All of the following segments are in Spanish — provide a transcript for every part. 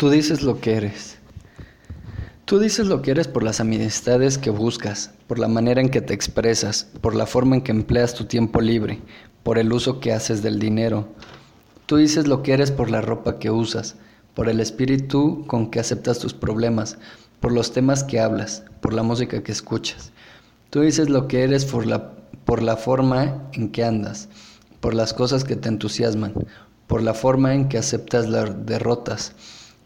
Tú dices lo que eres. Tú dices lo que eres por las amistades que buscas, por la manera en que te expresas, por la forma en que empleas tu tiempo libre, por el uso que haces del dinero. Tú dices lo que eres por la ropa que usas, por el espíritu con que aceptas tus problemas, por los temas que hablas, por la música que escuchas. Tú dices lo que eres por la, por la forma en que andas, por las cosas que te entusiasman, por la forma en que aceptas las derrotas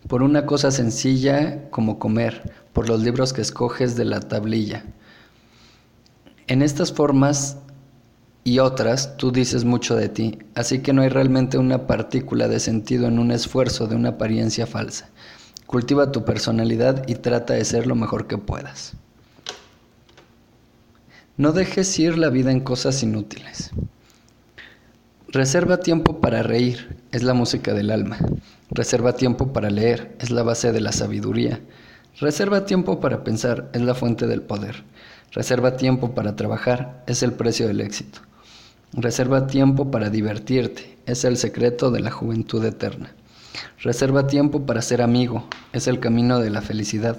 por una cosa sencilla como comer, por los libros que escoges de la tablilla. En estas formas y otras tú dices mucho de ti, así que no hay realmente una partícula de sentido en un esfuerzo de una apariencia falsa. Cultiva tu personalidad y trata de ser lo mejor que puedas. No dejes ir la vida en cosas inútiles. Reserva tiempo para reír, es la música del alma. Reserva tiempo para leer, es la base de la sabiduría. Reserva tiempo para pensar, es la fuente del poder. Reserva tiempo para trabajar, es el precio del éxito. Reserva tiempo para divertirte, es el secreto de la juventud eterna. Reserva tiempo para ser amigo, es el camino de la felicidad.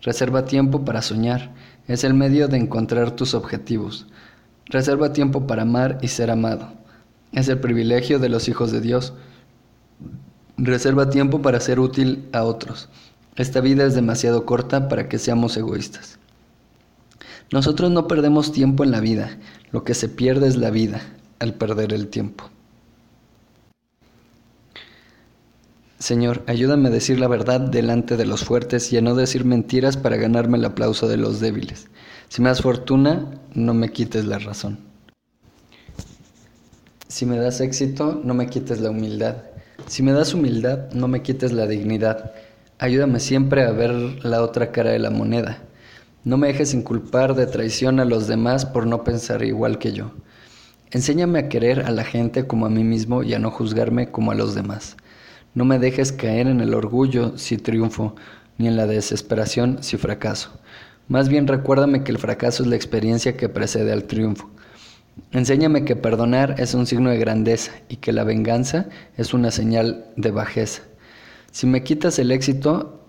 Reserva tiempo para soñar, es el medio de encontrar tus objetivos. Reserva tiempo para amar y ser amado, es el privilegio de los hijos de Dios. Reserva tiempo para ser útil a otros. Esta vida es demasiado corta para que seamos egoístas. Nosotros no perdemos tiempo en la vida, lo que se pierde es la vida al perder el tiempo. Señor, ayúdame a decir la verdad delante de los fuertes y a no decir mentiras para ganarme el aplauso de los débiles. Si me das fortuna, no me quites la razón. Si me das éxito, no me quites la humildad. Si me das humildad, no me quites la dignidad. Ayúdame siempre a ver la otra cara de la moneda. No me dejes inculpar de traición a los demás por no pensar igual que yo. Enséñame a querer a la gente como a mí mismo y a no juzgarme como a los demás. No me dejes caer en el orgullo si triunfo, ni en la desesperación si fracaso. Más bien recuérdame que el fracaso es la experiencia que precede al triunfo. Enséñame que perdonar es un signo de grandeza y que la venganza es una señal de bajeza. Si me quitas el éxito,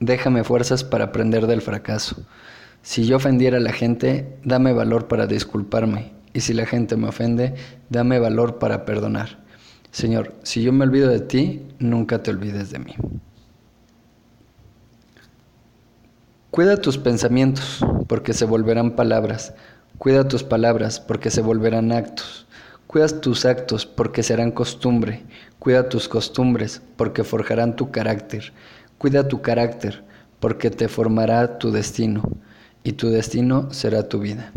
déjame fuerzas para aprender del fracaso. Si yo ofendiera a la gente, dame valor para disculparme. Y si la gente me ofende, dame valor para perdonar. Señor, si yo me olvido de ti, nunca te olvides de mí. Cuida tus pensamientos, porque se volverán palabras. Cuida tus palabras, porque se volverán actos. Cuida tus actos, porque serán costumbre. Cuida tus costumbres, porque forjarán tu carácter. Cuida tu carácter, porque te formará tu destino, y tu destino será tu vida.